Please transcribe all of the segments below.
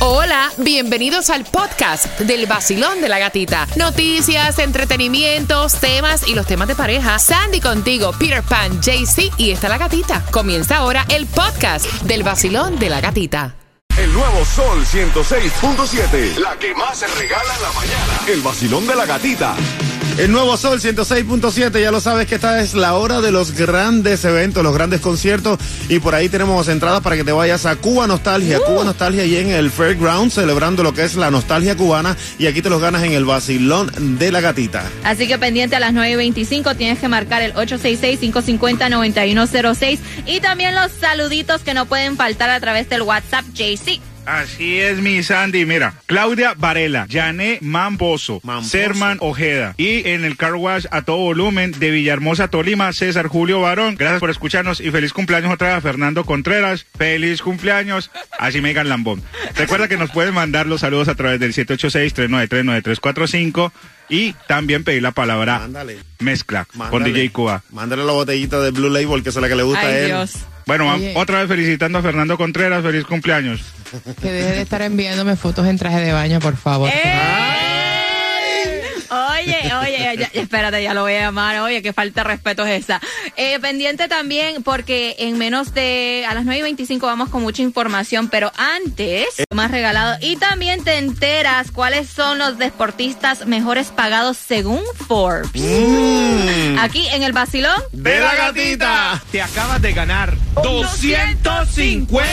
Hola, bienvenidos al podcast del vacilón de la gatita. Noticias, entretenimientos, temas y los temas de pareja. Sandy contigo, Peter Pan, JC y está la gatita. Comienza ahora el podcast del vacilón de la gatita. El nuevo Sol 106.7. La que más se regala en la mañana. El vacilón de la gatita. El nuevo Sol 106.7, ya lo sabes que esta es la hora de los grandes eventos, los grandes conciertos. Y por ahí tenemos entradas para que te vayas a Cuba Nostalgia, Cuba Nostalgia y en el Fairground celebrando lo que es la nostalgia cubana. Y aquí te los ganas en el vacilón de la gatita. Así que pendiente a las 9.25 tienes que marcar el 866-550-9106 y también los saluditos que no pueden faltar a través del WhatsApp JC. Así es, mi Sandy. Mira, Claudia Varela, Jané Mamposo, Mamposo. Serman Ojeda y en el car wash a todo volumen de Villahermosa, Tolima, César Julio Barón. Gracias por escucharnos y feliz cumpleaños otra vez a Fernando Contreras. Feliz cumpleaños. Así me digan lambón. Recuerda que nos pueden mandar los saludos a través del 786-393-9345 y también pedir la palabra Mándale. mezcla con. DJ Cuba. Mándale la botellita de Blue Label que es la que le gusta a él. Dios. Bueno, Oye. otra vez felicitando a Fernando Contreras. Feliz cumpleaños. Que deje de estar enviándome fotos en traje de baño, por favor. Oye, oye, ya- espérate, ya lo voy a llamar. Oye, qué falta de respeto es esa. Eh, pendiente también, porque en menos de a las 9.25 vamos con mucha información, pero antes, más regalado. Y también te enteras cuáles son los deportistas mejores pagados según Forbes. Aquí en el Basilón. ¡De la gatita! Te acabas de ganar 250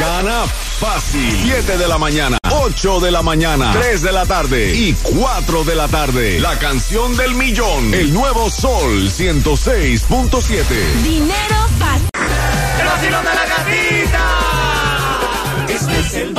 Gana fácil. 7 de la mañana, 8 de la mañana, 3 de la tarde y 4 de la tarde. La canción del millón. El nuevo Sol 106.7. Dinero fácil. ¡El vacilón de la gatita! Este es el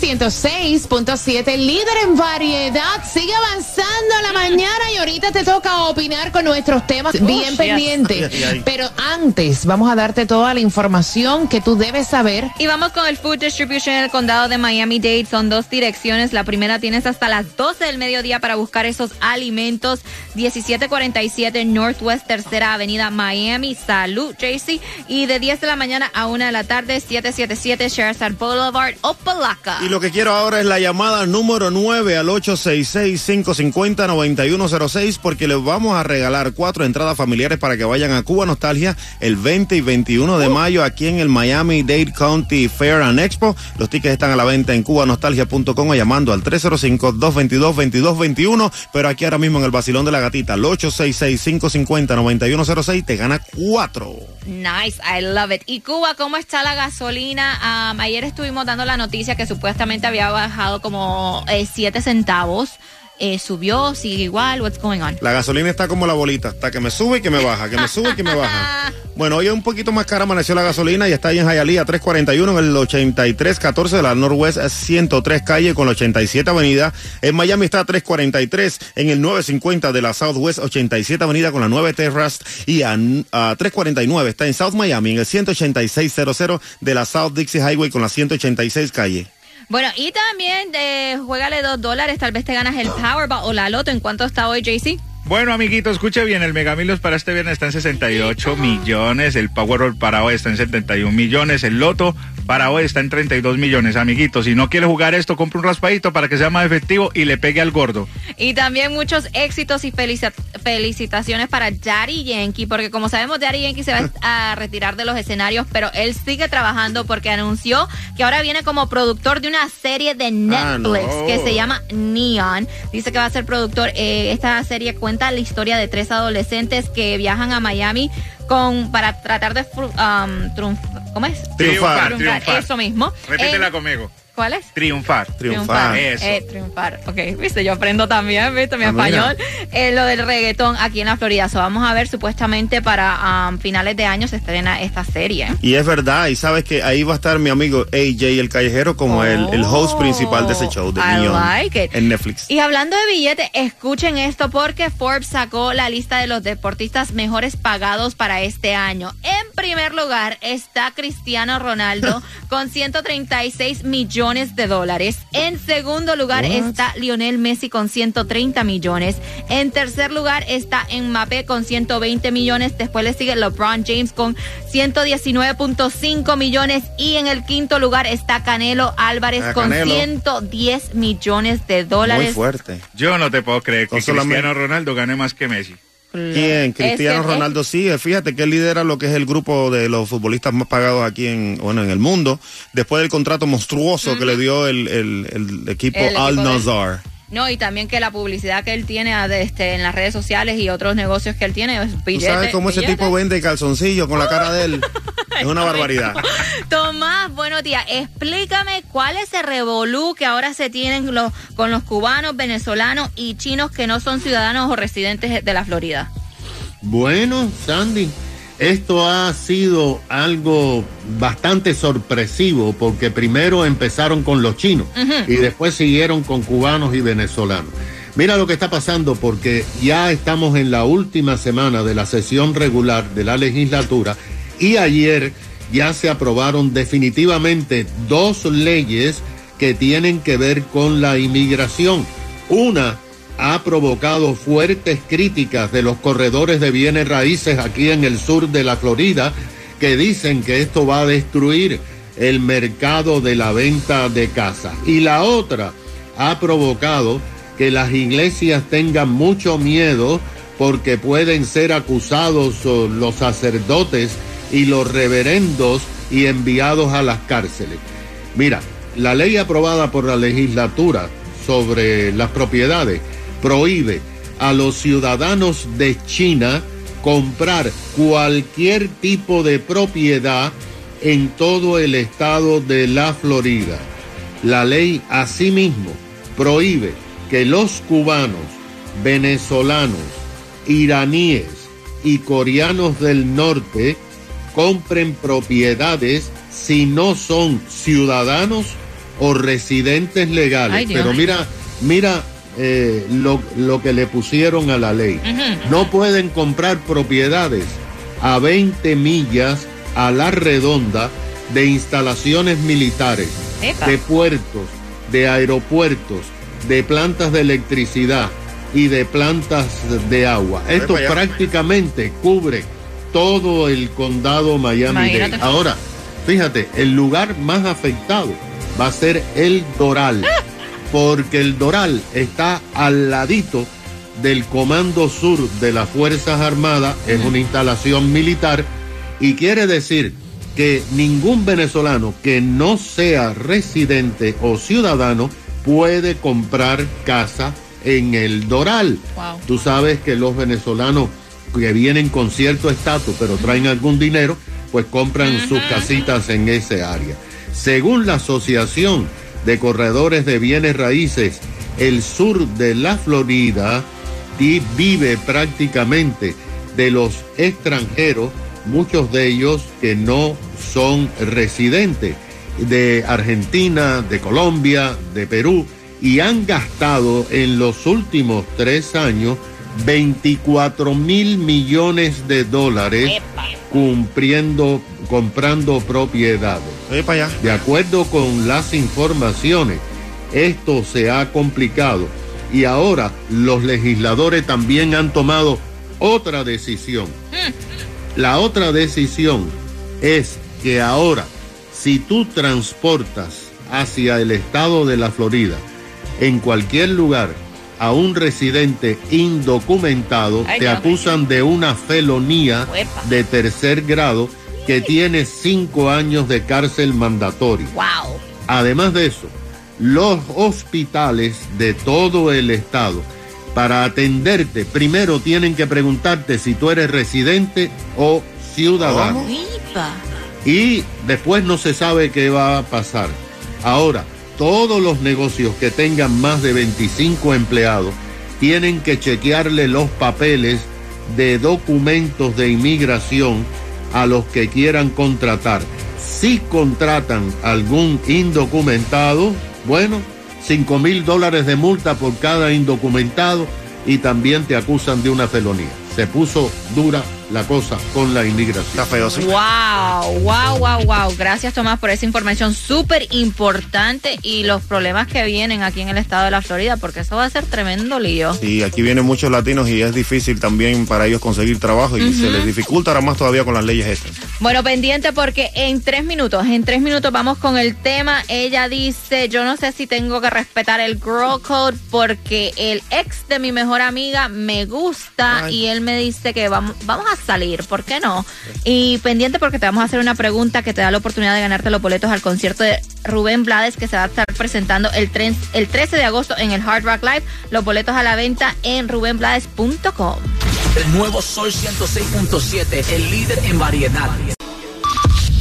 106.7, líder en variedad, sigue avanzando la mañana y ahorita te toca opinar con nuestros temas bien pendientes. Pero antes, vamos a darte toda la información que tú debes saber. Y vamos con el Food Distribution en el condado de Miami-Dade. Son dos direcciones. La primera tienes hasta las 12 del mediodía para buscar esos alimentos. 1747 Northwest Tercera Avenida Miami. Salud, JC. Y de 10 de la mañana a 1 de la tarde, 777 Sherazad Boulevard, Opalaca. Y lo que quiero ahora es la llamada número 9 al 866-550-9106 porque les vamos a regalar cuatro entradas familiares para que vayan a Cuba Nostalgia el 20 y 21 de mayo aquí en el Miami Dade County Fair and Expo. Los tickets están a la venta en cubanostalgia.com o llamando al 305-222-2221. Pero aquí ahora mismo en el Basilón de la Gatita, al 866-550-9106 te gana cuatro. Nice, I love it. Y Cuba, ¿cómo está la gasolina? Um, ayer estuvimos dando la noticia que supuestamente había bajado como 7 centavos. Eh, subió, sigue igual, what's going on? La gasolina está como la bolita, hasta que me sube y que me baja, que me sube y que me baja. Bueno, hoy es un poquito más cara amaneció la gasolina y está ahí en Hialeah 341 en el 8314 de la Northwest 103 calle con la 87 avenida. En Miami está a 343 en el 950 de la Southwest 87 avenida con la 9 Terrace y a, a 349 está en South Miami en el 18600 de la South Dixie Highway con la 186 calle. Bueno, y también eh, juégale dos dólares, tal vez te ganas el Powerball o la Loto. ¿En cuánto está hoy, JC? Bueno, amiguito, escuche bien, el Megamilos para este viernes está en 68 millones, el Powerball para hoy está en 71 millones, el Loto para hoy está en 32 millones, amiguitos. Si no quiere jugar esto, compre un raspadito para que sea más efectivo y le pegue al gordo. Y también muchos éxitos y felici- felicitaciones para Daddy Yankee, porque como sabemos, Daddy Yankee se va a retirar de los escenarios, pero él sigue trabajando porque anunció que ahora viene como productor de una serie de Netflix Ah, no. que se llama Neon. Dice que va a ser productor. eh, esta serie cuenta la historia de tres adolescentes que viajan a Miami con para tratar de um, ¿cómo es? Triunfar, Triunfar, triunfar. Eso mismo. Repítela En- conmigo. ¿Cuál es? Triunfar. Triunfar. Eso. Eh, triunfar. Ok, viste, yo aprendo también, viste, mi Ah, español. Eh, lo del reggaetón aquí en la Florida. So, vamos a ver, supuestamente para um, finales de año se estrena esta serie. Y es verdad, y sabes que ahí va a estar mi amigo AJ el Callejero como el, el host principal de ese show de Oh, I like it. en Netflix. Y hablando de billetes, escuchen esto porque Forbes sacó la lista de los deportistas mejores pagados para este año. En primer lugar está Cristiano Ronaldo con 136 millones de dólares. En segundo lugar What? está Lionel Messi con 130 millones. En tercer lugar está Mbappé con 120 millones. Después le sigue LeBron James con 119.5 millones. Y en el quinto lugar está Canelo Álvarez Ah, con Canelo. 110 millones de Muy dólares. fuerte. Yo no te puedo creer que Cristiano Ronaldo gane más que Messi. ¿Quién? Cristiano Es Ronaldo eh, fíjate que él lidera lo que es el grupo de los futbolistas más pagados aquí en, bueno, en el mundo, después del contrato monstruoso que le dio el, el- el equipo El equipo Al de- Nazar. No, y también que la publicidad que él tiene ah, de, este, en las redes sociales y otros negocios que él tiene es ¿Tú billete, sabes cómo ese tipo vende calzoncillo con la cara de él? es una barbaridad. Tomás, buenos días. Explícame cuál es el revolú que ahora se tienen los, con los cubanos, venezolanos y chinos que no son ciudadanos o residentes de la Florida. Bueno, Sandy, esto ha sido algo bastante sorpresivo porque primero empezaron con los chinos y después siguieron con cubanos y venezolanos. Mira lo que está pasando porque ya estamos en la última semana de la sesión regular de la legislatura y ayer ya se aprobaron definitivamente dos leyes que tienen que ver con la inmigración. Una ha provocado fuertes críticas de los corredores de bienes raíces aquí en el sur de la Florida que dicen que esto va a destruir el mercado de la venta de casas. Y la otra ha provocado que las iglesias tengan mucho miedo porque pueden ser acusados oh, los sacerdotes y los reverendos y enviados a las cárceles. Mira, la ley aprobada por la legislatura sobre las propiedades prohíbe a los ciudadanos de China comprar cualquier tipo de propiedad en todo el estado de la Florida. La ley asimismo prohíbe que los cubanos, venezolanos, iraníes y coreanos del norte compren propiedades si no son ciudadanos o residentes legales. Ay. Pero mira, mira eh, lo, lo que le pusieron a la ley. No pueden comprar propiedades a 20 millas a la redonda de instalaciones militares, Epa. de puertos, de aeropuertos, de plantas de electricidad y de plantas de agua. Esto prácticamente cubre todo el condado Miami-Dade. Ahora, fíjate, el lugar más afectado va a ser el Doral, porque el Doral está al ladito del Comando Sur de las Fuerzas Armadas, es una instalación militar, y quiere decir que ningún venezolano que no sea residente o ciudadano puede comprar casa en el Doral. Wow. Tú sabes que los venezolanos que vienen con cierto estatus, pero traen algún dinero, pues compran sus casitas en ese área. Según la Asociación de Corredores de Bienes Raíces, el sur de la Florida vive prácticamente de los extranjeros, muchos de ellos que no son residentes de Argentina, de Colombia, de Perú, y han gastado en los últimos tres años 24 mil millones de dólares cumpliendo, comprando propiedades. Allá. De acuerdo con las informaciones, esto se ha complicado y ahora los legisladores también han tomado otra decisión. La otra decisión es que ahora, si tú transportas hacia el estado de la Florida, en cualquier lugar, a un residente indocumentado, Ay, te acusan de una felonía Uepa. de tercer grado que tiene cinco años de cárcel mandatorio. Wow. Además de eso, los hospitales de todo el estado, para atenderte, primero tienen que preguntarte si tú eres residente o ciudadano. Y después no se sabe qué va a pasar. Ahora, todos los negocios que tengan más de 25 empleados tienen que chequearle los papeles de documentos de inmigración a los que quieran contratar. Si contratan algún indocumentado, bueno, 5 mil dólares de multa por cada indocumentado y también te acusan de una felonía. Se puso dura la cosa con la inmigración. Está feo, sí. Wow, wow, wow, wow. Gracias Tomás por esa información súper importante y los problemas que vienen aquí en el estado de la Florida, porque eso va a ser tremendo lío. Y aquí vienen muchos latinos y es difícil también para ellos conseguir trabajo y se les dificulta ahora más todavía con las leyes estas. Bueno, pendiente porque en tres minutos, en tres minutos vamos con el tema. Ella dice, yo no sé si tengo que respetar el girl code porque el ex de mi mejor amiga me gusta Ay. y él me dice que vamos, vamos a salir, ¿por qué no? Y pendiente porque te vamos a hacer una pregunta que te da la oportunidad de ganarte los boletos al concierto de Rubén Blades que se va a estar presentando el, el 13 de agosto en el Hard Rock Live. Los boletos a la venta en rubenblades.com. El nuevo Sol 106.7, el líder en variedad.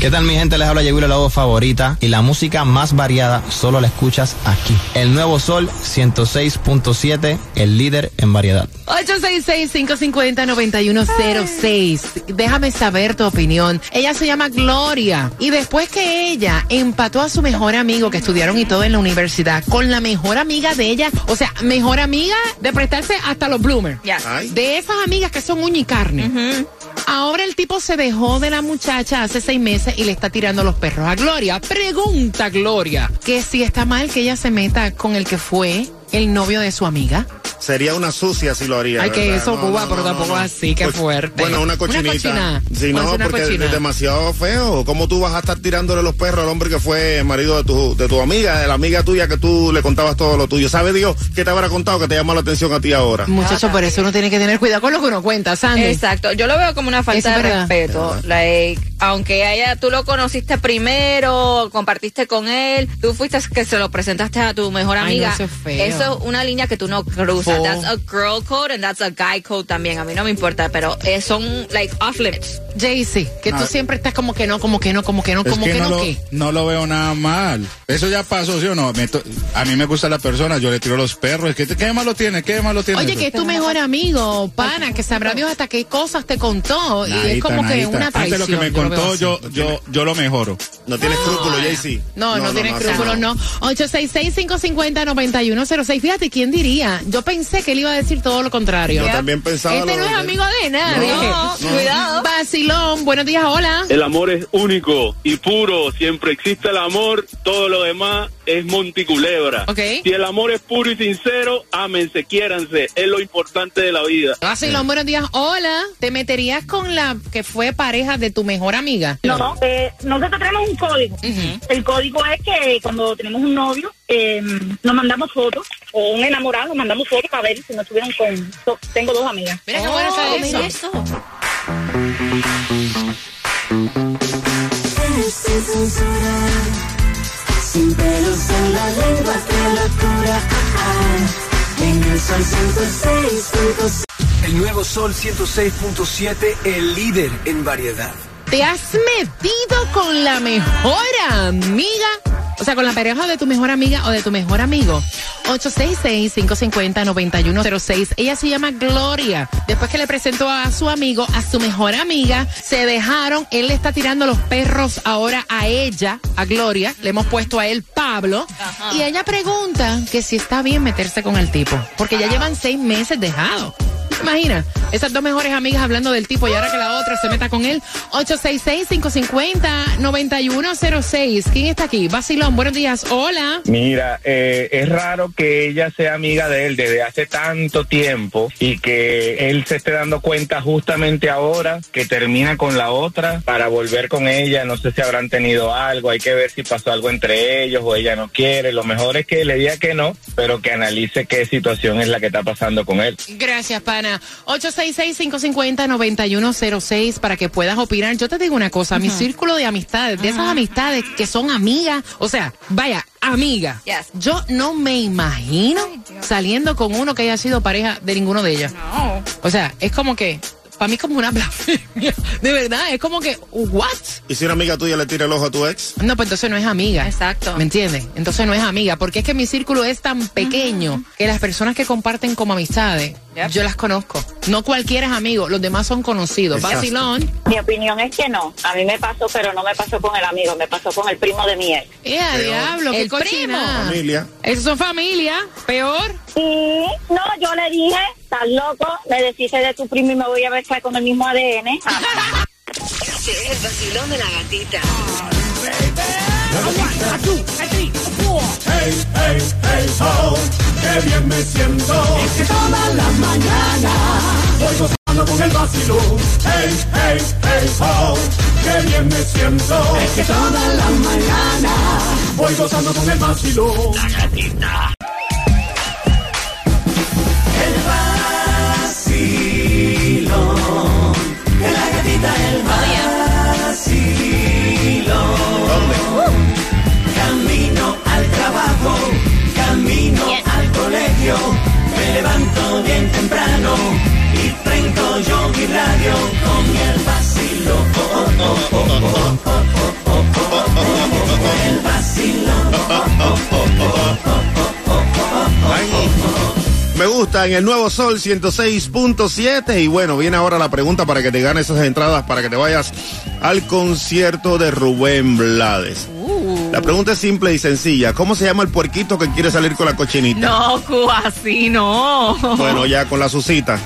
¿Qué tal mi gente? Les habla Yeguila, la voz favorita y la música más variada solo la escuchas aquí. El nuevo Sol 106.7, el líder en variedad. 866-550-9106. Déjame saber tu opinión. Ella se llama Gloria. Y después que ella empató a su mejor amigo que estudiaron y todo en la universidad con la mejor amiga de ella, o sea, mejor amiga de prestarse hasta los bloomers. De esas amigas que son uña y carne. Ahora el tipo se dejó de la muchacha hace seis meses y le está tirando los perros a Gloria. Pregunta Gloria que si está mal que ella se meta con el que fue el novio de su amiga. Sería una sucia si lo haría. Ay, que ¿verdad? eso, No, Cuba, no, pero no, tampoco no. así, qué Pues, fuerte. Bueno, una cochinita. cochina. Si no, una porque cochina. es demasiado feo. ¿Cómo tú vas a estar tirándole los perros al hombre que fue marido de tu, de tu amiga, de la amiga tuya que tú le contabas todo lo tuyo? ¿Sabe Dios qué te habrá contado que te llama la atención a ti ahora? Muchacho, por eso uno tiene que tener cuidado con lo que uno cuenta, Sandy. Exacto, yo lo veo como una falta es de verdad. respeto. Like, aunque haya, tú lo conociste primero, compartiste con él, tú fuiste que se lo presentaste a tu mejor Ay, no, amiga. eso es feo. Eso es una línea que tú no cruzas. That's a girl code and that's a guy code también. A mí no me importa, pero eh, son like off limits. Jaycee, que tú siempre estás como que no, como que no, como que no, Es como que, que no, no, lo, ¿qué? no lo veo nada mal. Eso ya pasó, ¿sí o no? Me to- a mí me gusta la persona, yo le tiro los perros. ¿Qué, qué malo tiene? ¿Qué malo tiene? Oye, eso? que es tu mejor amigo, pana, que sabrá Dios hasta qué cosas te contó. y es Nadita, como que una traición. de lo que me así. yo, yo, yo lo mejoro. No tienes escrúpulos, Jaycee. No, no, tiene así escrúpulos, no. 866-550-9106. Fíjate, ¿quién diría? Yo pensé que él iba a decir todo lo contrario. Yo también pensaba Este lo no es de- amigo de nadie. No, cuidado. Vacilón, buenos días, hola. El amor es único y puro. Siempre existe el amor, todo lo demás es monticulebra. Ok. Si el amor es puro y sincero, ámense, quiéranse. Es lo importante de la vida. Vacilón, buenos días, hola. ¿Te meterías con la que fue pareja de tu mejor amiga? No, eh, nosotros tenemos un código. El código es que cuando tenemos un novio, eh, nos mandamos fotos, o un enamorado, nos mandamos fotos para ver si nos estuvieron con... so- tengo dos amigas. Mira qué bueno está Oh, eso. mira eso. Sin censura, sin pelos en la lengua, qué locura. En el sol 106.7. El nuevo Sol 106.7, el líder en variedad. ¿Te has metido con la mejor amiga? O sea, con la pareja de tu mejor amiga o de tu mejor amigo. 866-550-9106. Ella se llama Gloria. Después que le presentó a su amigo, a su mejor amiga, se dejaron. Él le está tirando los perros ahora a ella, a Gloria. Le hemos puesto a él Pablo. Y ella pregunta que si está bien meterse con el tipo. Porque ya llevan seis meses dejados. Imagina, esas dos mejores amigas hablando del tipo y ahora que la otra se meta con él. 866-550-9106. ¿Quién está aquí? Basilón, buenos días. Hola. Mira, eh, es raro que ella sea amiga de él desde hace tanto tiempo y que él se esté dando cuenta justamente ahora que termina con la otra para volver con ella. No sé si habrán tenido algo, hay que ver si pasó algo entre ellos o ella no quiere. Lo mejor es que le diga que no, pero que analice qué situación es la que está pasando con él. Gracias, pana. 866-550-9106 para que puedas opinar. Yo te digo una cosa, mi círculo de amistades, de esas amistades que son amigas, o sea, vaya, amiga. Yes. Yo no me imagino saliendo con uno que haya sido pareja de ninguno de ellos. No. O sea, es como que para mí es como una blasfemia. De verdad, es como que, ¿what? ¿Y si una amiga tuya le tira el ojo a tu ex? No, pues entonces no es amiga. Exacto. ¿Me entiendes? Entonces no es amiga, porque es que mi círculo es tan pequeño que las personas que comparten como amistades, Yep. yo las conozco. No cualquiera es amigo, los demás son conocidos. Exacto. Vacilón. Mi opinión es que no. A mí me pasó, pero no me pasó con el amigo, me pasó con el primo de mi ex. ¡Eh, a diablo! ¡Qué El cochina! Familia. Esos son familia, peor. Sí, no, yo le dije, estás loco, me deshice de tu primo y me voy a besar con el mismo ADN. Este es el vacilón de la gatita. Hey, hey, hey, oh, qué bien me siento. Es que toda la mañana voy gozando con el vacilón. Hey, hey, hey, oh, qué bien me siento. Es que toda la mañana voy gozando con el vacilón. La gatita. Me gusta en el nuevo Sol 106.7 y bueno, viene ahora la pregunta para que te ganes esas entradas para que te vayas al concierto de Rubén Blades. La pregunta es simple y sencilla. ¿Cómo se llama el puerquito que quiere salir con la cochinita? No, Cu, así no. Bueno, ya con la susita.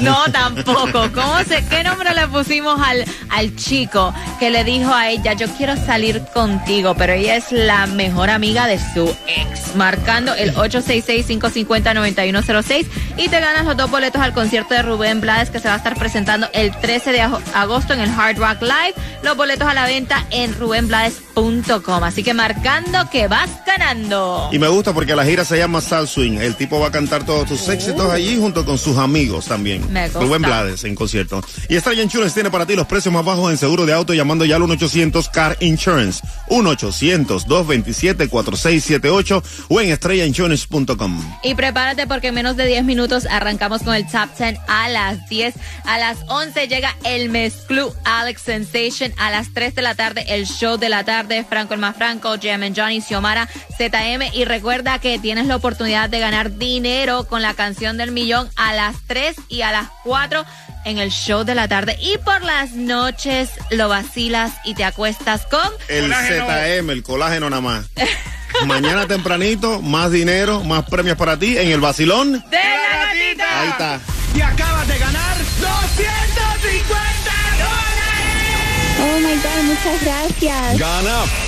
No, tampoco. ¿Cómo se, ¿Qué nombre le pusimos al, al chico que le dijo a ella, yo quiero salir contigo, pero ella es la mejor amiga de su ex? Marcando el 866-550-9106 y te ganas los dos boletos al concierto de Rubén Blades que se va a estar presentando el 13 de ago- agosto en el Hard Rock Live. Los boletos a la venta en rubenblades.com. Así que marcando que vas ganando. Y me gusta porque la gira se llama Sal Swing. El tipo va a cantar todos tus éxitos allí junto con sus amigos también. Me gusta. Rubén Blades en concierto. Y Estrella Insurance tiene para ti los precios más bajos en seguro de auto llamando ya al 1-800 Car Insurance. 1-800-227-4678 o en estrellainsurance.com. Y prepárate porque en menos de 10 minutos arrancamos con el Top 10 a las 10. A las 11 llega el Mezclú Alex Sensation. A las 3 de la tarde el show de la tarde. Franco el más Franco, Jam and Johnny, Xiomara, ZM. Y recuerda que tienes la oportunidad de ganar dinero con la canción del millón a las 3 y a las 4 en el show de la tarde. Y por las noches lo vacilas y te acuestas con... El ZM, el colágeno nada más. Mañana tempranito, más dinero, más premios para ti en el vacilón. ¡De la gatita! Ahí está. Y acabas de ganar 250 dólares. Oh my God, muchas gracias. Gana